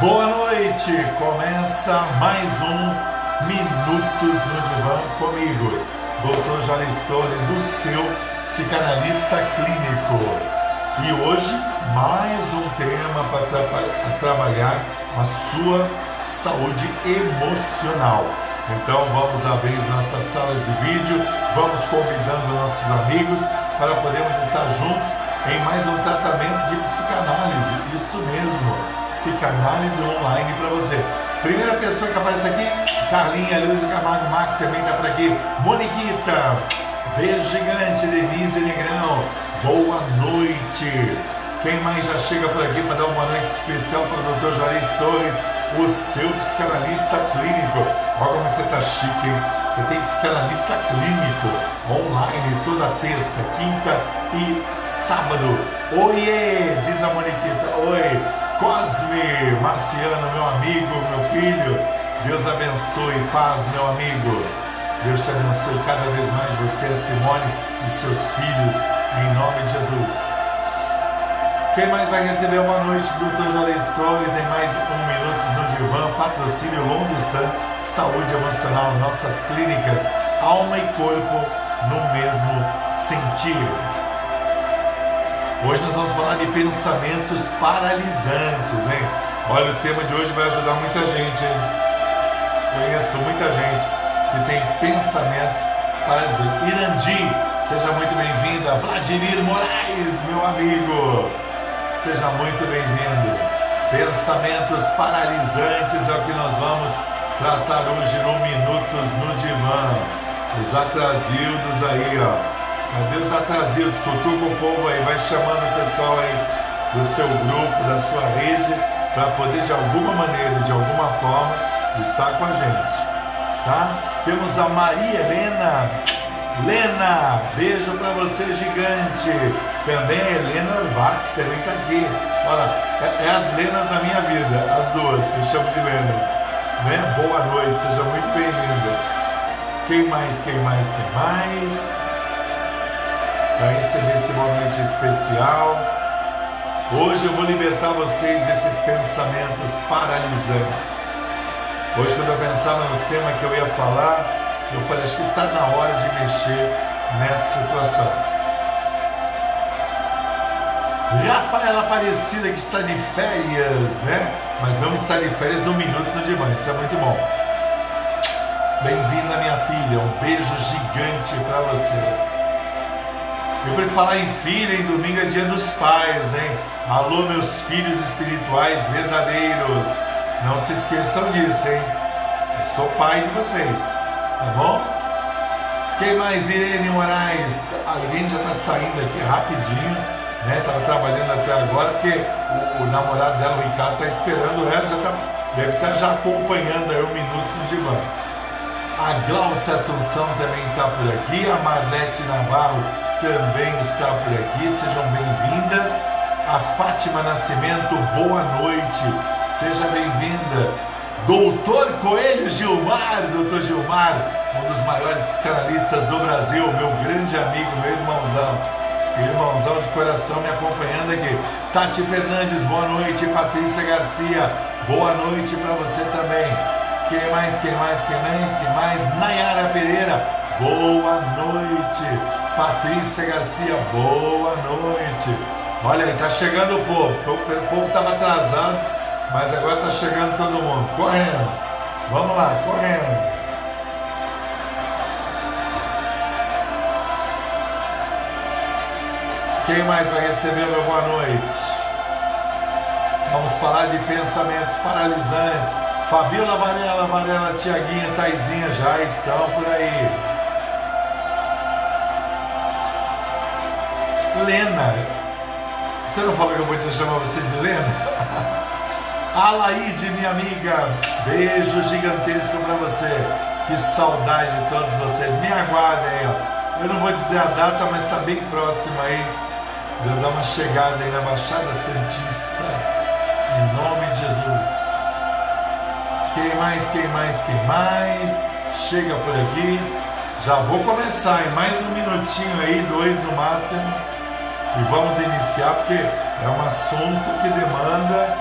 Boa noite! Começa mais um Minutos no Divã comigo, Dr. Jones Torres, o seu psicanalista clínico. E hoje, mais um tema para tra trabalhar a sua saúde emocional. Então, vamos abrir nossas salas de vídeo, vamos convidando nossos amigos para podermos estar juntos em mais um tratamento de psicanálise. Isso mesmo, psicanálise online para você. Primeira pessoa que aparece aqui, Carlinha Luiz Camargo Marco também está por aqui. Moniquita, beijo gigante, Denise Negrão, boa noite. Quem mais já chega por aqui para dar uma noite especial para o Dr. Juarez Torres, o seu psicanalista clínico. Olha como você está chique, hein? Você tem psicanalista clínico online toda terça, quinta e sábado. Oiê, diz a Moniquita. Oi, Cosme, Marciano, meu amigo, meu filho. Deus abençoe, paz, meu amigo. Deus te abençoe cada vez mais você, Simone e seus filhos, em nome de Jesus. Quem mais vai receber uma noite do Dr. Jalei Torres em mais um Minutos no Divã, patrocínio Longe Sun, Saúde Emocional, nossas clínicas, alma e corpo no mesmo sentir. Hoje nós vamos falar de pensamentos paralisantes, hein? Olha, o tema de hoje vai ajudar muita gente, hein? Conheço muita gente que tem pensamentos paralisantes. Irandi, seja muito bem-vinda. Vladimir Moraes, meu amigo, seja muito bem-vindo. Pensamentos paralisantes é o que nós vamos tratar hoje no Minutos no Divã. Os atrasildos aí, ó Cadê os atrasados? Cutuca o povo aí, vai chamando o pessoal aí do seu grupo, da sua rede, para poder de alguma maneira, de alguma forma, estar com a gente. Tá? Temos a Maria Helena. Lena, beijo para você, gigante. Também a Helena Arvax também está aqui. Olha, é, é, as Lenas da minha vida, as duas, que eu chamo de Lena. Né? Boa noite, seja muito bem-vinda. Quem mais, quem mais, quem mais? Para receber esse momento especial. Hoje eu vou libertar vocês desses pensamentos paralisantes. Hoje, quando eu pensava no tema que eu ia falar, eu falei: acho que está na hora de mexer nessa situação. Rafaela Aparecida, que está de férias, né? Mas não está de férias no Minuto do Divã, isso é muito bom. Bem-vinda, minha filha, um beijo gigante para você. Eu por falar em filha, em domingo é dia dos pais, hein? Alô, meus filhos espirituais verdadeiros. Não se esqueçam disso, hein? Eu sou pai de vocês, tá bom? Quem mais? Irene Moraes. A Irene já tá saindo aqui rapidinho, né? Tava trabalhando até agora, porque o, o namorado dela, o Ricardo, tá esperando ela, já tá, deve estar tá já acompanhando aí o Minuto de Divã. A Glaucia Assunção também está por aqui, a Marlete Navarro também está por aqui. Sejam bem-vindas. A Fátima Nascimento, boa noite. Seja bem-vinda. Doutor Coelho Gilmar, doutor Gilmar, um dos maiores psicanalistas do Brasil, meu grande amigo, meu irmãozão. Irmãozão de coração me acompanhando aqui. Tati Fernandes, boa noite. Patrícia Garcia, boa noite para você também. Quem mais, quem mais, quem mais, quem mais? Nayara Pereira, boa noite. Patrícia Garcia, boa noite. Olha aí, tá chegando o povo. O povo estava atrasado, mas agora tá chegando todo mundo. Correndo. Vamos lá, correndo. Quem mais vai receber meu boa noite? Vamos falar de pensamentos paralisantes. Fabiola Varela, Varela, Tiaguinha, Taizinha já estão por aí. Lena. Você não falou que eu te chamar você de Lena? Alaide, minha amiga, beijo gigantesco para você. Que saudade de todos vocês. Me aguardem aí, ó. Eu não vou dizer a data, mas está bem próximo aí de eu dar uma chegada aí na Baixada Santista. Em nome de Jesus. Quem mais, quem mais, quem mais? Chega por aqui. Já vou começar em mais um minutinho aí, dois no máximo. E vamos iniciar porque é um assunto que demanda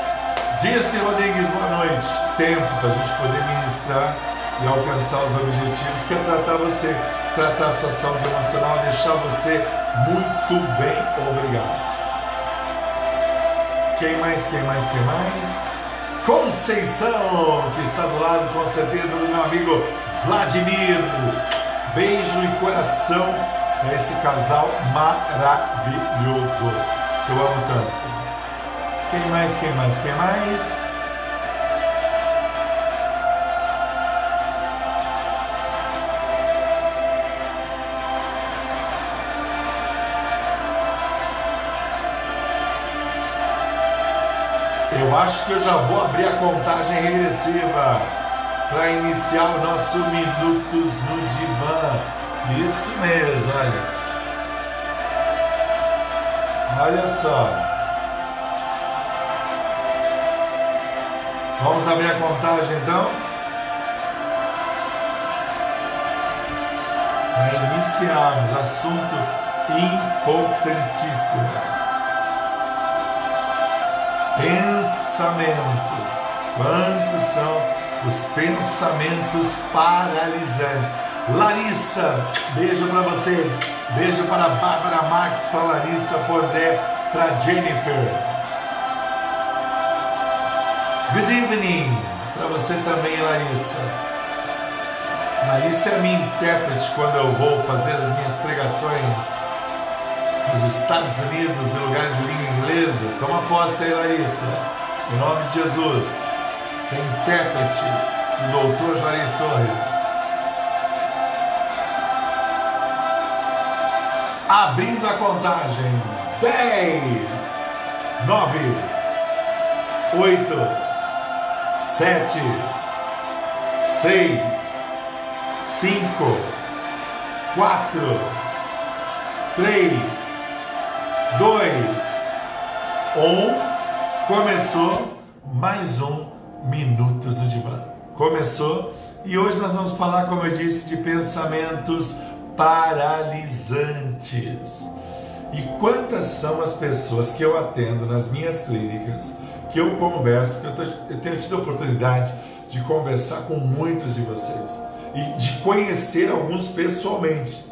Dirce Rodrigues, boa noite. Tempo para a gente poder ministrar e alcançar os objetivos, que é tratar você, tratar a sua saúde emocional, deixar você muito bem. Obrigado. Quem mais, quem mais, quem mais? Conceição, que está do lado com certeza do meu amigo Vladimir. Beijo e coração esse casal maravilhoso que eu amo tanto. Quem mais, quem mais, quem mais? Eu acho que eu já vou abrir a contagem regressiva para iniciar o nosso Minutos no Divã. Isso mesmo, olha. Olha só. Vamos abrir a contagem então? Para iniciarmos, assunto importantíssimo. Pensamentos. Quantos são os pensamentos paralisantes? Larissa, beijo para você. Beijo para Bárbara Max, para Larissa Pordé, para Jennifer. Good evening para você também, Larissa. Larissa é minha intérprete quando eu vou fazer as minhas pregações nos Estados Unidos, em lugares de língua inglesa. Toma posse aí, Larissa. Em nome de Jesus. Ser intérprete do doutor Juarez Torres. Abrindo a contagem. 10, 9, 8, 7, 6, 5, 4, 3, dois, um. Começou mais um Minutos do Divã. Começou e hoje nós vamos falar, como eu disse, de pensamentos paralisantes. E quantas são as pessoas que eu atendo nas minhas clínicas, que eu converso, que eu, tô, eu tenho tido a oportunidade de conversar com muitos de vocês e de conhecer alguns pessoalmente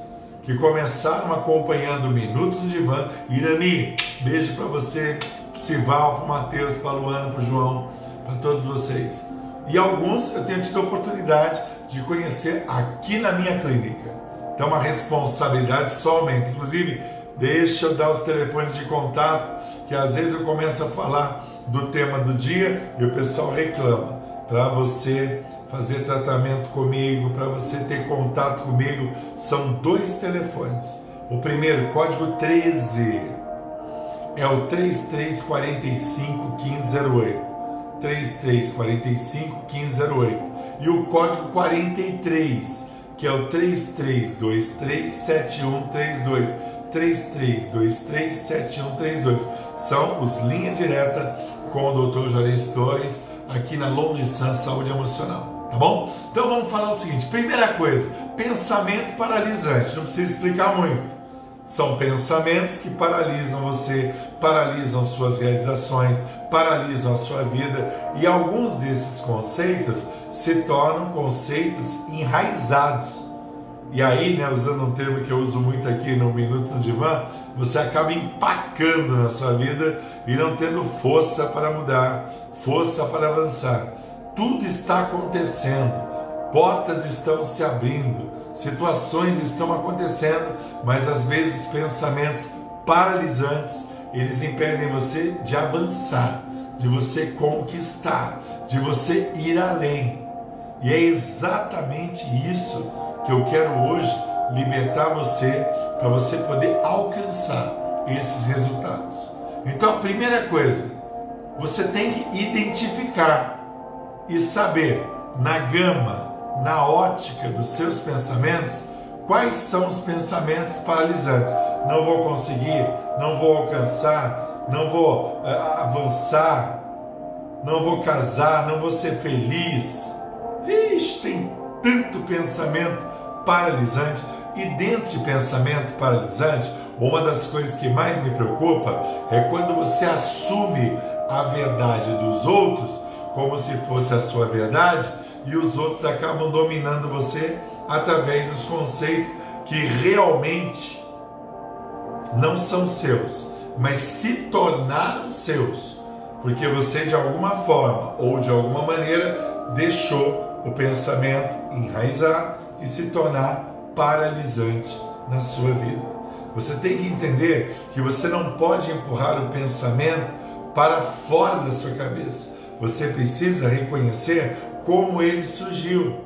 que começaram acompanhando Minutos no Divã. Irani, beijo para você, Sival, para Matheus, para Luana, para João, para todos vocês. E alguns eu tenho tido a oportunidade de conhecer aqui na minha clínica. Então, uma responsabilidade só aumenta. Inclusive, deixa eu dar os telefones de contato, que às vezes eu começo a falar do tema do dia e o pessoal reclama. Para você fazer tratamento comigo, para você ter contato comigo, são dois telefones. O primeiro, código 13, é o 3345 1508. 3345 1508. E o código 43, que é o 3323 7132. 3323 7132. São os linha direta com o Dr. Juarez Torres aqui na Long Distance Saúde Emocional tá bom? Então vamos falar o seguinte: primeira coisa, pensamento paralisante, não precisa explicar muito. São pensamentos que paralisam você, paralisam suas realizações, paralisam a sua vida e alguns desses conceitos se tornam conceitos enraizados. E aí, né, usando um termo que eu uso muito aqui no Minuto no Divã, você acaba empacando na sua vida e não tendo força para mudar, força para avançar tudo está acontecendo, portas estão se abrindo, situações estão acontecendo, mas às vezes os pensamentos paralisantes eles impedem você de avançar, de você conquistar, de você ir além. E é exatamente isso que eu quero hoje libertar você para você poder alcançar esses resultados. Então a primeira coisa, você tem que identificar e saber na gama, na ótica dos seus pensamentos, quais são os pensamentos paralisantes. Não vou conseguir, não vou alcançar, não vou uh, avançar, não vou casar, não vou ser feliz. Tem tanto pensamento paralisante. E dentro de pensamento paralisante, uma das coisas que mais me preocupa é quando você assume a verdade dos outros como se fosse a sua verdade e os outros acabam dominando você através dos conceitos que realmente não são seus, mas se tornaram seus, porque você de alguma forma ou de alguma maneira deixou o pensamento enraizar e se tornar paralisante na sua vida. Você tem que entender que você não pode empurrar o pensamento para fora da sua cabeça. Você precisa reconhecer como ele surgiu.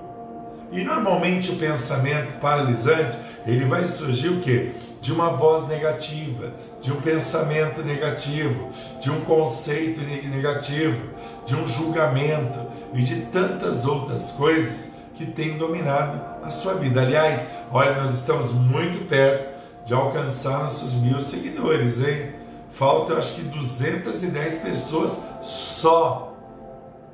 E normalmente o pensamento paralisante, ele vai surgir o quê? De uma voz negativa, de um pensamento negativo, de um conceito negativo, de um julgamento e de tantas outras coisas que têm dominado a sua vida. Aliás, olha, nós estamos muito perto de alcançar nossos mil seguidores, hein? Falta, acho que 210 pessoas só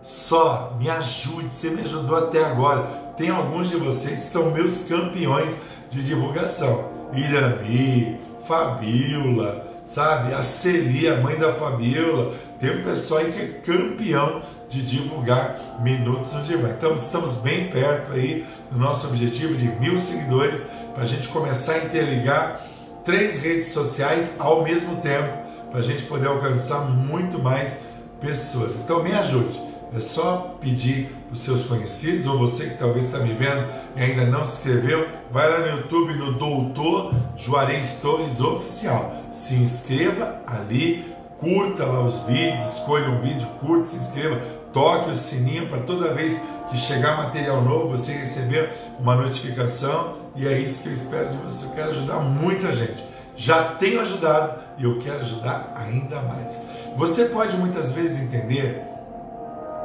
só me ajude, você me ajudou até agora. Tem alguns de vocês que são meus campeões de divulgação. Irami, Fabiola, sabe? A Celi, a mãe da Fabiola. Tem um pessoal aí que é campeão de divulgar minutos no divã. Então estamos bem perto aí do nosso objetivo de mil seguidores para a gente começar a interligar três redes sociais ao mesmo tempo para a gente poder alcançar muito mais pessoas. Então me ajude. É só pedir para os seus conhecidos, ou você que talvez está me vendo e ainda não se inscreveu, vai lá no YouTube no Doutor Juarez Torres Oficial. Se inscreva ali, curta lá os vídeos, escolha um vídeo, curta, se inscreva, toque o sininho para toda vez que chegar material novo você receber uma notificação e é isso que eu espero de você. Eu quero ajudar muita gente. Já tenho ajudado e eu quero ajudar ainda mais. Você pode muitas vezes entender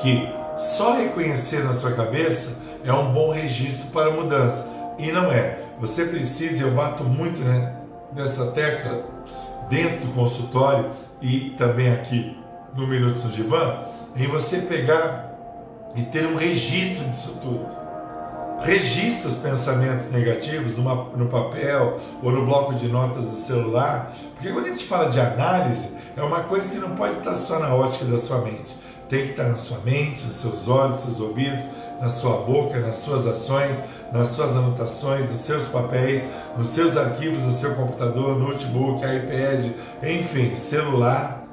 que só reconhecer na sua cabeça é um bom registro para mudança. E não é. Você precisa, eu bato muito né, nessa tecla dentro do consultório e também aqui no Minutos no Divã, em você pegar e ter um registro disso tudo. Registra os pensamentos negativos numa, no papel ou no bloco de notas do celular, porque quando a gente fala de análise, é uma coisa que não pode estar só na ótica da sua mente tem que estar na sua mente, nos seus olhos, nos seus ouvidos, na sua boca, nas suas ações, nas suas anotações, nos seus papéis, nos seus arquivos, no seu computador, notebook, iPad, enfim, celular.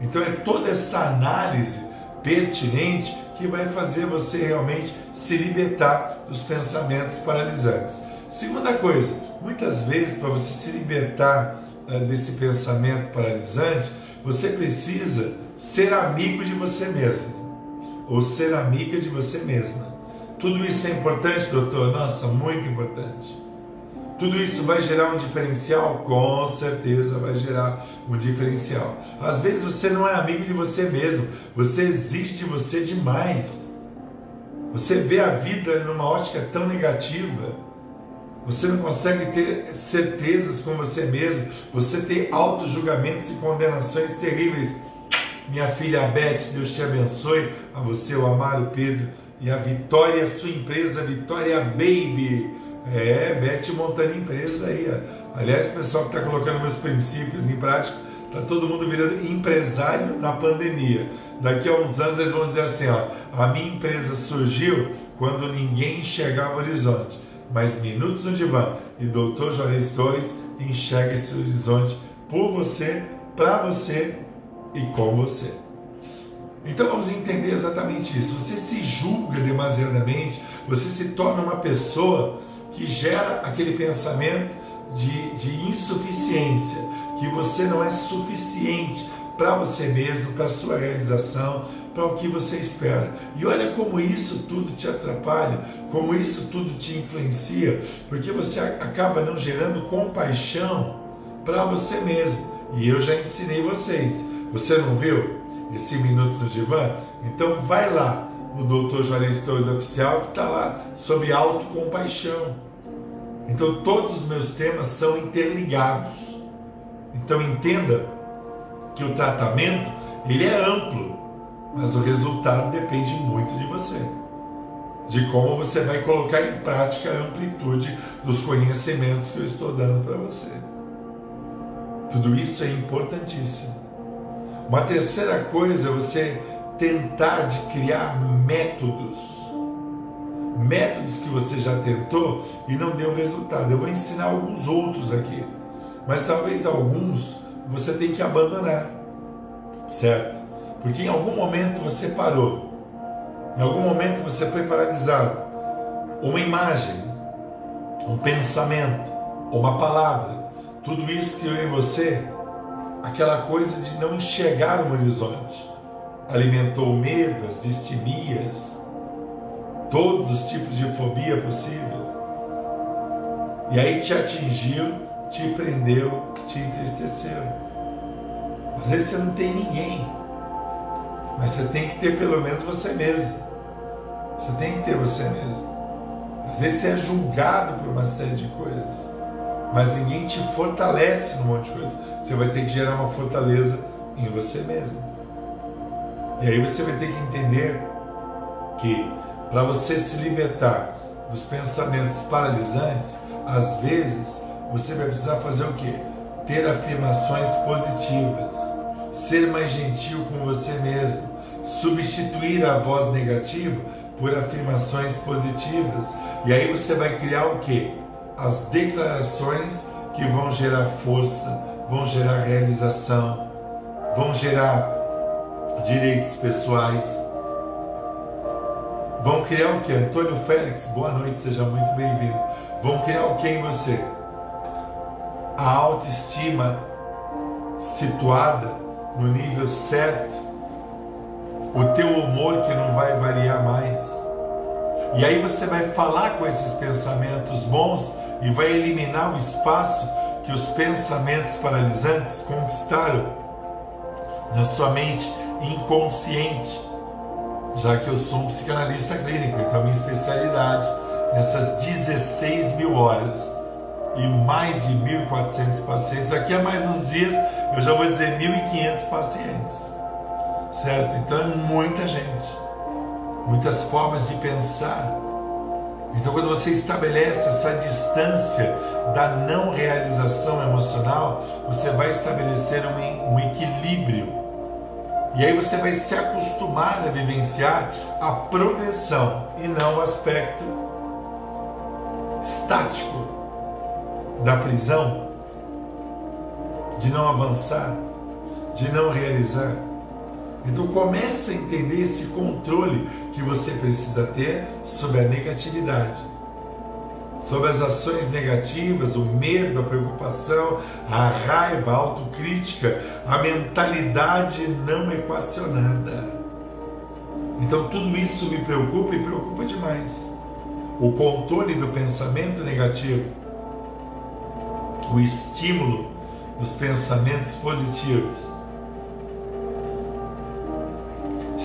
Então é toda essa análise pertinente que vai fazer você realmente se libertar dos pensamentos paralisantes. Segunda coisa, muitas vezes para você se libertar uh, desse pensamento paralisante, você precisa ser amigo de você mesmo ou ser amiga de você mesma. Tudo isso é importante, doutor? Nossa, muito importante. Tudo isso vai gerar um diferencial? Com certeza vai gerar um diferencial. Às vezes você não é amigo de você mesmo, você existe de você demais. Você vê a vida numa ótica tão negativa. Você não consegue ter certezas com você mesmo. Você tem auto-julgamentos e condenações terríveis minha filha Beth, Deus te abençoe, a você, o Amaro Pedro e a Vitória, sua empresa, Vitória Baby. É, Beth montando empresa aí. Ó. Aliás, pessoal que está colocando meus princípios em prática, está todo mundo virando empresário na pandemia. Daqui a uns anos eles vão dizer assim: ó, a minha empresa surgiu quando ninguém enxergava o horizonte. Mas Minutos no Divã e Dr. Juarez Torres enxerga esse horizonte por você, para você e com você. Então vamos entender exatamente isso. Você se julga demasiadamente, você se torna uma pessoa que gera aquele pensamento de, de insuficiência, que você não é suficiente para você mesmo, para sua realização, para o que você espera. E olha como isso tudo te atrapalha, como isso tudo te influencia, porque você acaba não gerando compaixão para você mesmo. E eu já ensinei vocês você não viu esse Minutos no Divã? Então vai lá no Dr. Juarez Torres Oficial que está lá sobre autocompaixão. Então todos os meus temas são interligados. Então entenda que o tratamento ele é amplo, mas o resultado depende muito de você. De como você vai colocar em prática a amplitude dos conhecimentos que eu estou dando para você. Tudo isso é importantíssimo. Uma terceira coisa é você tentar de criar métodos. Métodos que você já tentou e não deu resultado. Eu vou ensinar alguns outros aqui, mas talvez alguns você tem que abandonar, certo? Porque em algum momento você parou, em algum momento você foi paralisado. Uma imagem, um pensamento, uma palavra, tudo isso criou em você aquela coisa de não enxergar o horizonte. Alimentou medos, distimias, todos os tipos de fobia possível. E aí te atingiu, te prendeu, te entristeceu. Às vezes você não tem ninguém, mas você tem que ter pelo menos você mesmo. Você tem que ter você mesmo. Às vezes você é julgado por uma série de coisas, mas ninguém te fortalece num monte de coisa. Você vai ter que gerar uma fortaleza em você mesmo. E aí você vai ter que entender que para você se libertar dos pensamentos paralisantes, às vezes você vai precisar fazer o quê? Ter afirmações positivas, ser mais gentil com você mesmo, substituir a voz negativa por afirmações positivas. E aí você vai criar o quê? As declarações que vão gerar força, vão gerar realização, vão gerar direitos pessoais. Vão criar o que? Antônio Félix, boa noite, seja muito bem-vindo. Vão criar o que em você? A autoestima situada no nível certo, o teu humor que não vai variar mais. E aí você vai falar com esses pensamentos bons e vai eliminar o espaço que os pensamentos paralisantes conquistaram na sua mente inconsciente, já que eu sou um psicanalista clínico, então a minha especialidade nessas 16 mil horas e mais de 1.400 pacientes. Daqui a mais uns dias eu já vou dizer 1.500 pacientes, certo? Então é muita gente, muitas formas de pensar. Então, quando você estabelece essa distância da não realização emocional, você vai estabelecer um, um equilíbrio. E aí você vai se acostumar a vivenciar a progressão e não o aspecto estático da prisão, de não avançar, de não realizar. Então comece a entender esse controle que você precisa ter sobre a negatividade, sobre as ações negativas, o medo, a preocupação, a raiva, a autocrítica, a mentalidade não equacionada. Então tudo isso me preocupa e preocupa demais. O controle do pensamento negativo, o estímulo dos pensamentos positivos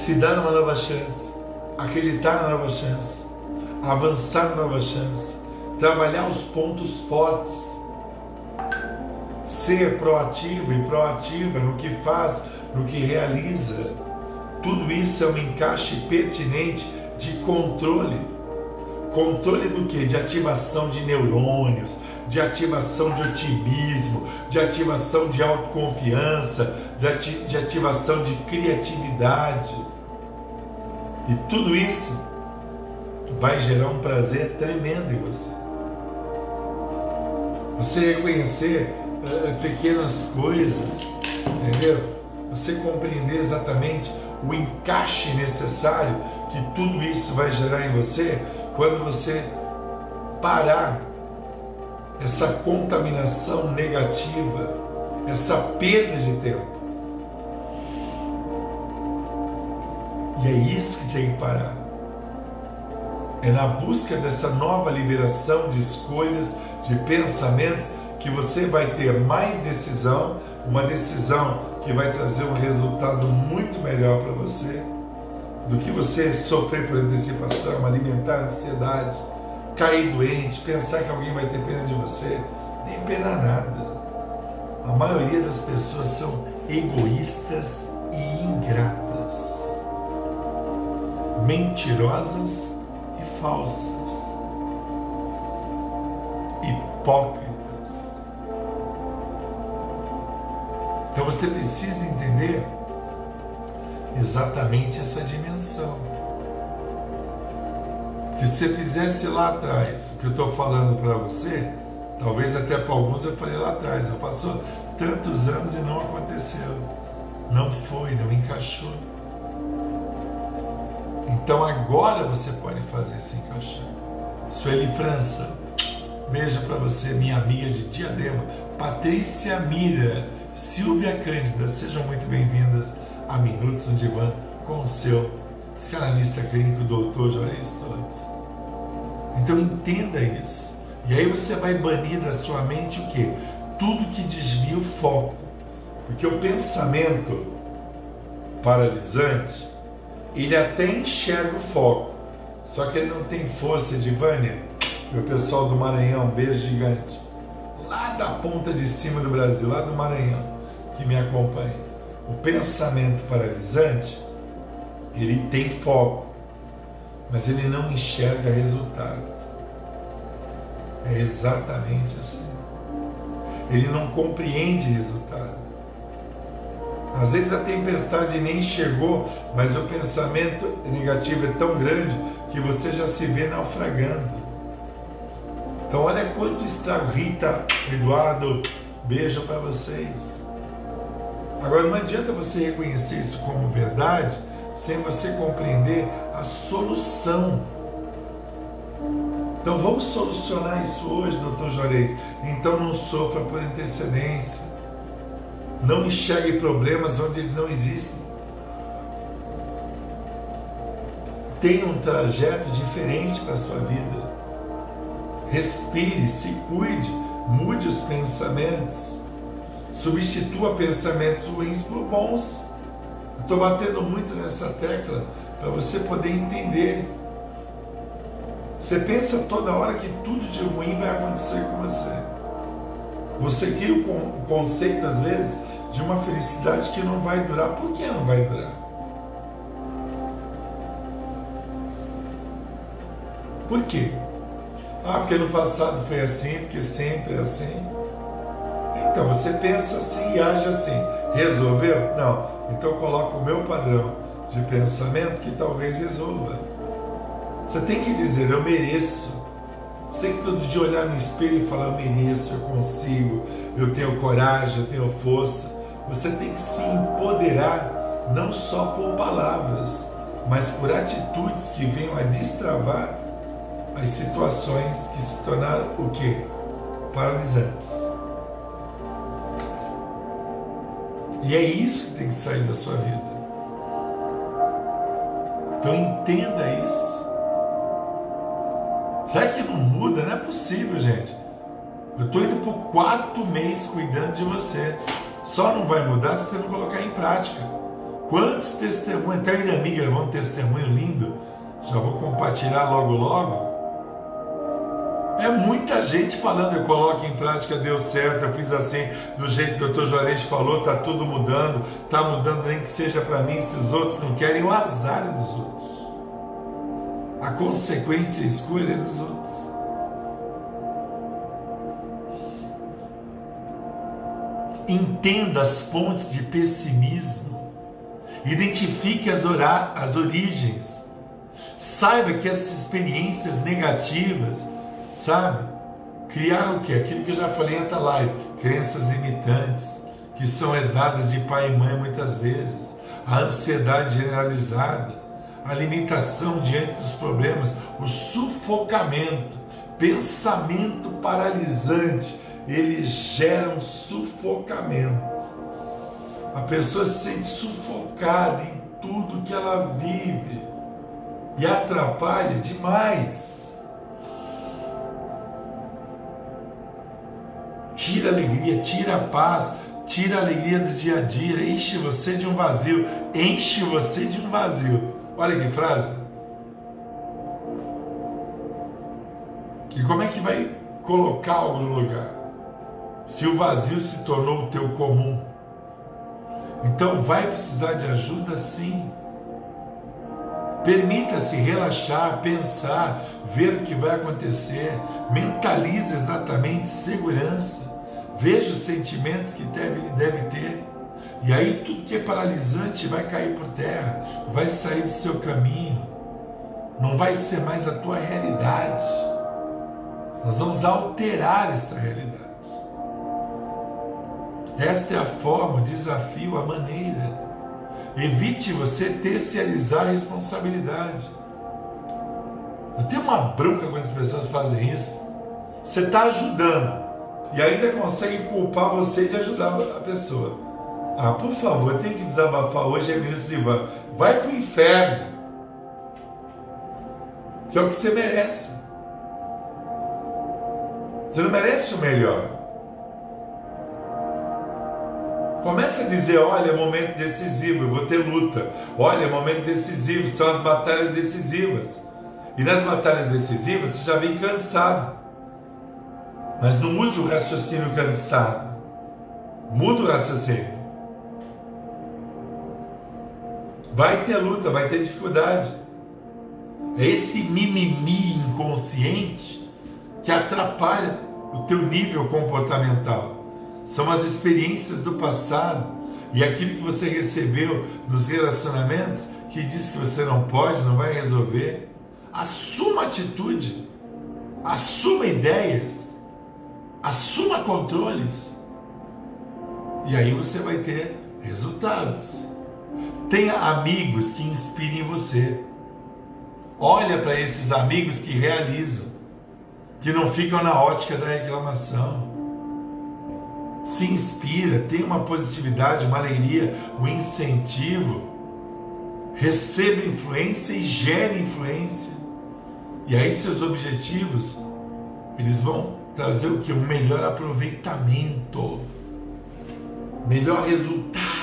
se dar uma nova chance, acreditar na nova chance, avançar na nova chance, trabalhar os pontos fortes, ser proativo e proativa no que faz, no que realiza. Tudo isso é um encaixe pertinente de controle. Controle do que? De ativação de neurônios, de ativação de otimismo, de ativação de autoconfiança, de, ati de ativação de criatividade. E tudo isso vai gerar um prazer tremendo em você. Você reconhecer uh, pequenas coisas, entendeu? Você compreender exatamente o encaixe necessário que tudo isso vai gerar em você quando você parar essa contaminação negativa, essa perda de tempo. E é isso que tem que parar. É na busca dessa nova liberação de escolhas, de pensamentos, que você vai ter mais decisão, uma decisão que vai trazer um resultado muito melhor para você do que você sofrer por antecipação, alimentar a ansiedade, cair doente, pensar que alguém vai ter pena de você. Nem pena nada. A maioria das pessoas são egoístas e ingratas mentirosas e falsas, hipócritas. Então você precisa entender exatamente essa dimensão. Que se você fizesse lá atrás o que eu estou falando para você, talvez até para alguns eu falei lá atrás, já passou tantos anos e não aconteceu. Não foi, não encaixou. Então agora você pode fazer se encaixar. Sueli França, beijo para você, minha amiga de Diadema. Patrícia Mira, Silvia Cândida, sejam muito bem-vindas a Minutos no Divã com o seu psicanalista clínico doutor Juarez Torres. Então entenda isso. E aí você vai banir da sua mente o quê? Tudo que desvia o foco. Porque o pensamento paralisante, ele até enxerga o foco, só que ele não tem força de Vânia. Meu pessoal do Maranhão, beijo gigante. Lá da ponta de cima do Brasil, lá do Maranhão, que me acompanha. O pensamento paralisante, ele tem foco, mas ele não enxerga resultado. É exatamente assim. Ele não compreende resultado. Às vezes a tempestade nem chegou, mas o pensamento negativo é tão grande que você já se vê naufragando. Então olha quanto estrago. Rita, Eduardo, beijo para vocês. Agora não adianta você reconhecer isso como verdade sem você compreender a solução. Então vamos solucionar isso hoje, doutor Juarez. Então não sofra por antecedência. Não enxergue problemas onde eles não existem. Tenha um trajeto diferente para a sua vida. Respire, se cuide, mude os pensamentos. Substitua pensamentos ruins por bons. Estou batendo muito nessa tecla para você poder entender. Você pensa toda hora que tudo de ruim vai acontecer com você. Você cria o conceito, às vezes, de uma felicidade que não vai durar. Por que não vai durar? Por quê? Ah, porque no passado foi assim, porque sempre é assim. Então você pensa assim e age assim. Resolveu? Não. Então coloca o meu padrão de pensamento que talvez resolva. Você tem que dizer, eu mereço. Tem que todo dia olhar no espelho e falar, eu mereço, eu consigo, eu tenho coragem, eu tenho força. Você tem que se empoderar, não só por palavras, mas por atitudes que venham a destravar as situações que se tornaram o quê? Paralisantes. E é isso que tem que sair da sua vida. Então entenda isso. Será que não muda? Não é possível, gente. Eu estou indo por quatro meses cuidando de você. Só não vai mudar se você não colocar em prática. Quantos testemunhos? Até a Irami gravou um testemunho lindo. Já vou compartilhar logo logo é muita gente falando, eu coloco em prática, deu certo, eu fiz assim, do jeito que o doutor Juarez falou, tá tudo mudando, tá mudando nem que seja para mim, se os outros não querem, o azar é dos outros. A consequência é dos outros. Entenda as fontes de pessimismo, identifique as, as origens, saiba que essas experiências negativas sabe? Criar o que? Aquilo que eu já falei em outra live, crenças limitantes, que são herdadas de pai e mãe muitas vezes, a ansiedade generalizada, a limitação diante dos problemas, o sufocamento, pensamento paralisante, ele gera um sufocamento. A pessoa se sente sufocada em tudo que ela vive e atrapalha demais tira a alegria, tira a paz, tira a alegria do dia a dia, enche você de um vazio, enche você de um vazio. Olha que frase. E como é que vai colocar algo no lugar? Se o vazio se tornou o teu comum. Então vai precisar de ajuda sim. Permita-se relaxar, pensar, ver o que vai acontecer. Mentalize exatamente segurança. Veja os sentimentos que deve, deve ter. E aí tudo que é paralisante vai cair por terra, vai sair do seu caminho, não vai ser mais a tua realidade. Nós vamos alterar esta realidade. Esta é a forma, o desafio, a maneira. Evite você terceirizar a responsabilidade. Eu tenho uma bronca quando as pessoas fazem isso. Você está ajudando e ainda consegue culpar você de ajudar a pessoa. Ah, por favor, tem que desabafar hoje, ministro Ivan. Vai para o inferno. Que é o que você merece. Você não merece o melhor. Começa a dizer: olha, é momento decisivo, eu vou ter luta. Olha, é momento decisivo, são as batalhas decisivas. E nas batalhas decisivas você já vem cansado. Mas não use o raciocínio cansado. Muda o raciocínio. Vai ter luta, vai ter dificuldade. É esse mimimi inconsciente que atrapalha o teu nível comportamental. São as experiências do passado e aquilo que você recebeu nos relacionamentos que diz que você não pode, não vai resolver. Assuma atitude, assuma ideias, assuma controles. E aí você vai ter resultados. Tenha amigos que inspirem você. Olha para esses amigos que realizam, que não ficam na ótica da reclamação. Se inspira, tem uma positividade, uma alegria, um incentivo. Receba influência e gere influência. E aí seus objetivos, eles vão trazer o que? Um melhor aproveitamento, melhor resultado.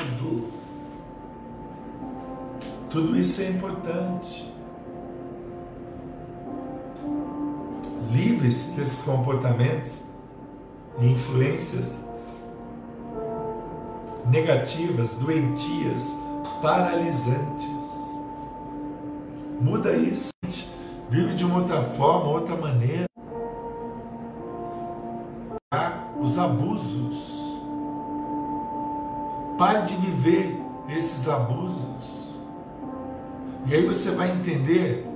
Tudo isso é importante. Livre-se desses comportamentos e influências negativas, doentias, paralisantes. Muda isso. Vive de uma outra forma, outra maneira. Os abusos. Pare de viver esses abusos. E aí você vai entender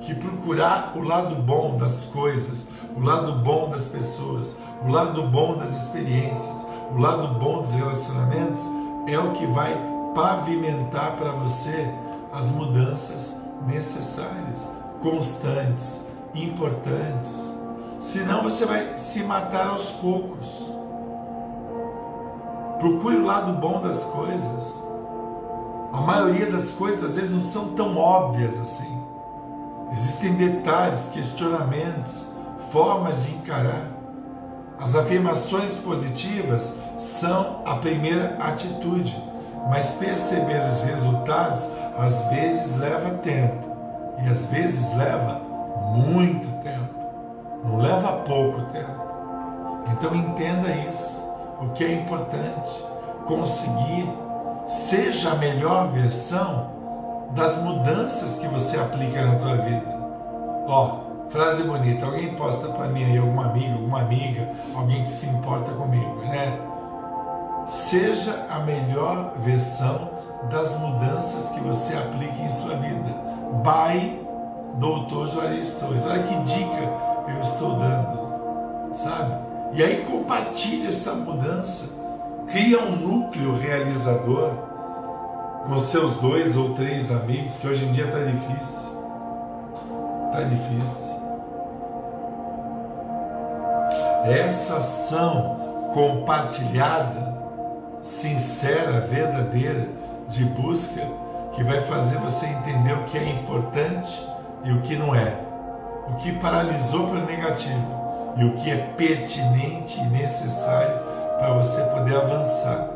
que procurar o lado bom das coisas, o lado bom das pessoas, o lado bom das experiências, o lado bom dos relacionamentos é o que vai pavimentar para você as mudanças necessárias, constantes, importantes. Senão você vai se matar aos poucos. Procure o lado bom das coisas. A maioria das coisas às vezes não são tão óbvias assim. Existem detalhes, questionamentos, formas de encarar. As afirmações positivas são a primeira atitude, mas perceber os resultados às vezes leva tempo e às vezes leva muito tempo. Não leva pouco tempo. Então entenda isso. O que é importante conseguir seja a melhor versão das mudanças que você aplica na tua vida. Ó, frase bonita, alguém posta para mim aí, alguma amiga, alguma amiga, alguém que se importa comigo, né? Seja a melhor versão das mudanças que você aplica em sua vida. By Doutor Juarez Torres. Olha que dica eu estou dando, sabe? E aí compartilhe essa mudança Cria um núcleo realizador com seus dois ou três amigos, que hoje em dia está difícil. Está difícil. Essa ação compartilhada, sincera, verdadeira, de busca, que vai fazer você entender o que é importante e o que não é. O que paralisou para o negativo e o que é pertinente e necessário para você poder avançar.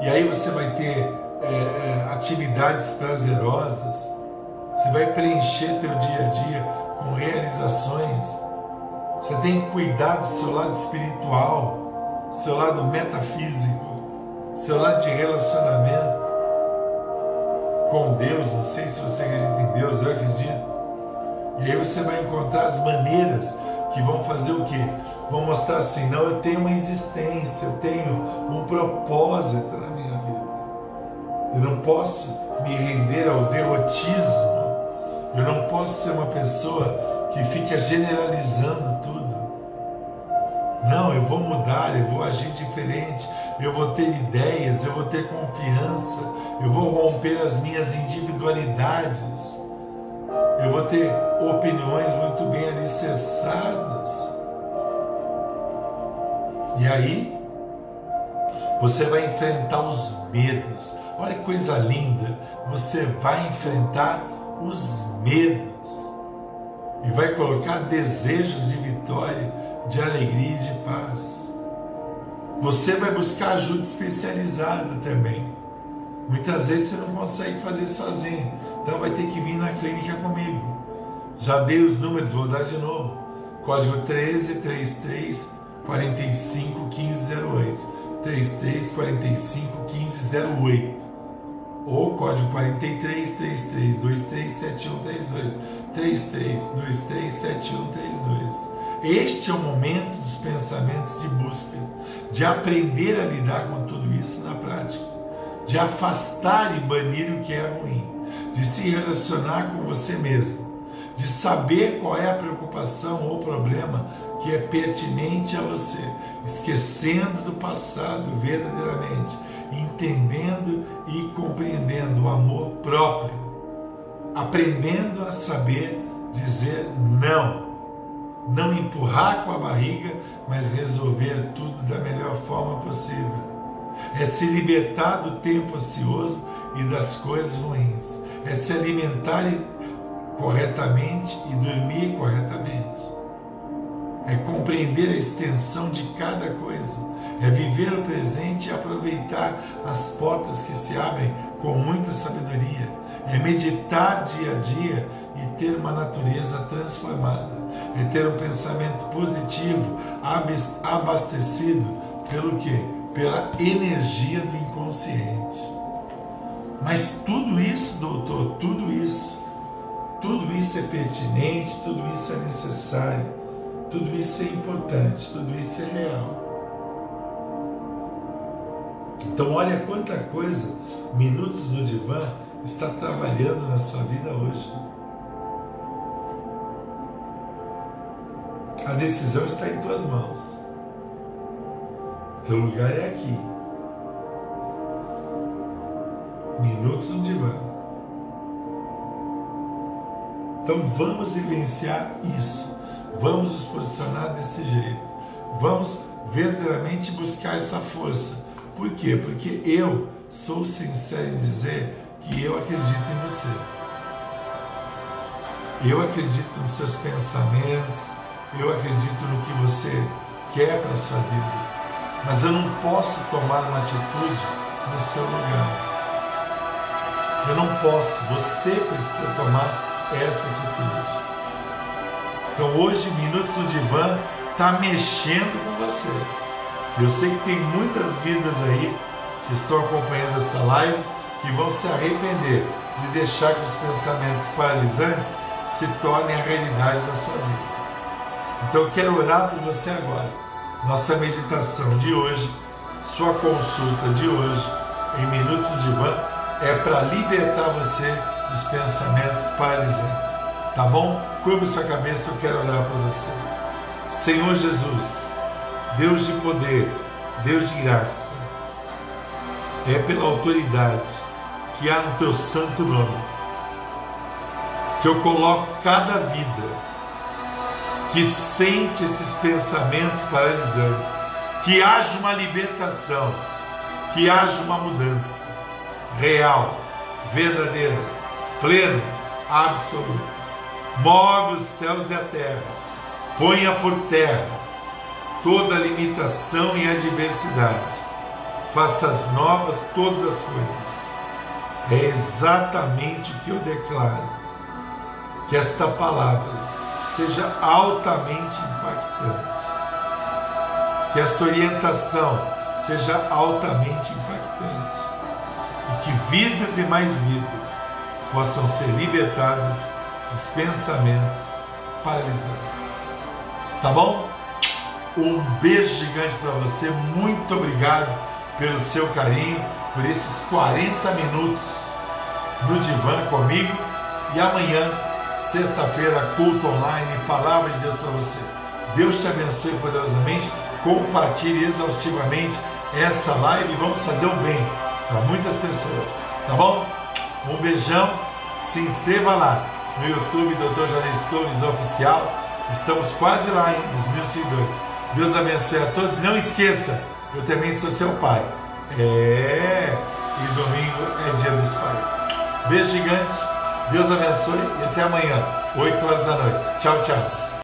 E aí você vai ter é, é, atividades prazerosas, você vai preencher teu dia a dia com realizações. Você tem que cuidar do seu lado espiritual, seu lado metafísico, seu lado de relacionamento com Deus. Não sei se você acredita em Deus, eu acredito. E aí você vai encontrar as maneiras que vão fazer o quê? Vão mostrar assim, não, eu tenho uma existência, eu tenho um propósito na minha vida. Eu não posso me render ao derrotismo. Eu não posso ser uma pessoa que fica generalizando tudo. Não, eu vou mudar, eu vou agir diferente, eu vou ter ideias, eu vou ter confiança, eu vou romper as minhas individualidades, eu vou ter opiniões muito bem alicerçadas. E aí, você vai enfrentar os medos. Olha que coisa linda! Você vai enfrentar os medos e vai colocar desejos de vitória de alegria e de paz. Você vai buscar ajuda especializada também. Muitas vezes você não consegue fazer sozinho, então vai ter que vir na clínica comigo. Já dei os números, vou dar de novo. Código 13 33 45 1508. 33 45 1508. Ou código 43 33 23 7132. 33 23 7132. Este é o momento dos pensamentos de busca, de aprender a lidar com tudo isso na prática, de afastar e banir o que é ruim, de se relacionar com você mesmo, de saber qual é a preocupação ou problema que é pertinente a você, esquecendo do passado verdadeiramente, entendendo e compreendendo o amor próprio, aprendendo a saber dizer não não empurrar com a barriga, mas resolver tudo da melhor forma possível. É se libertar do tempo ocioso e das coisas ruins. É se alimentar corretamente e dormir corretamente. É compreender a extensão de cada coisa. É viver o presente e aproveitar as portas que se abrem com muita sabedoria. É meditar dia a dia e ter uma natureza transformada é ter um pensamento positivo, abastecido pelo que? Pela energia do inconsciente. Mas tudo isso, doutor, tudo isso, tudo isso é pertinente, tudo isso é necessário, tudo isso é importante, tudo isso é real. Então, olha quanta coisa Minutos no Divã está trabalhando na sua vida hoje. A decisão está em tuas mãos. Teu lugar é aqui. Minutos no divã. Então vamos vivenciar isso. Vamos nos posicionar desse jeito. Vamos verdadeiramente buscar essa força. Por quê? Porque eu sou sincero em dizer que eu acredito em você. Eu acredito nos seus pensamentos, eu acredito no que você quer para sua vida, mas eu não posso tomar uma atitude no seu lugar. Eu não posso, você precisa tomar essa atitude. Então hoje, Minutos no Divã está mexendo com você. Eu sei que tem muitas vidas aí que estão acompanhando essa live que vão se arrepender de deixar que os pensamentos paralisantes se tornem a realidade da sua vida. Então eu quero orar por você agora. Nossa meditação de hoje, sua consulta de hoje, em Minutos de Van, é para libertar você dos pensamentos paralisantes. Tá bom? Curva sua cabeça, eu quero orar por você. Senhor Jesus, Deus de poder, Deus de graça, é pela autoridade que há no teu santo nome que eu coloco cada vida que sente esses pensamentos paralisantes, que haja uma libertação, que haja uma mudança real, verdadeira, plena, absoluta. Move os céus e a terra, ponha por terra toda limitação e adversidade, faça as novas todas as coisas. É exatamente o que eu declaro. Que esta palavra seja altamente impactante. Que esta orientação seja altamente impactante. Que vidas e mais vidas possam ser libertadas dos pensamentos paralisantes. Tá bom? Um beijo gigante para você. Muito obrigado pelo seu carinho. por esses 40 minutos no divã comigo e amanhã, sexta-feira, culto online, palavra de Deus para você. Deus te abençoe poderosamente. Compartilhe exaustivamente essa live e vamos fazer o bem para muitas pessoas. Tá bom? Um beijão. Se inscreva lá no YouTube Dr. Janir Torres Oficial. Estamos quase lá hein, nos mil seguidores. Deus abençoe a todos. Não esqueça, eu também sou seu pai. É, e domingo é dia dos pais. Beijo gigante, Deus abençoe e até amanhã, 8 horas da noite. Tchau, tchau.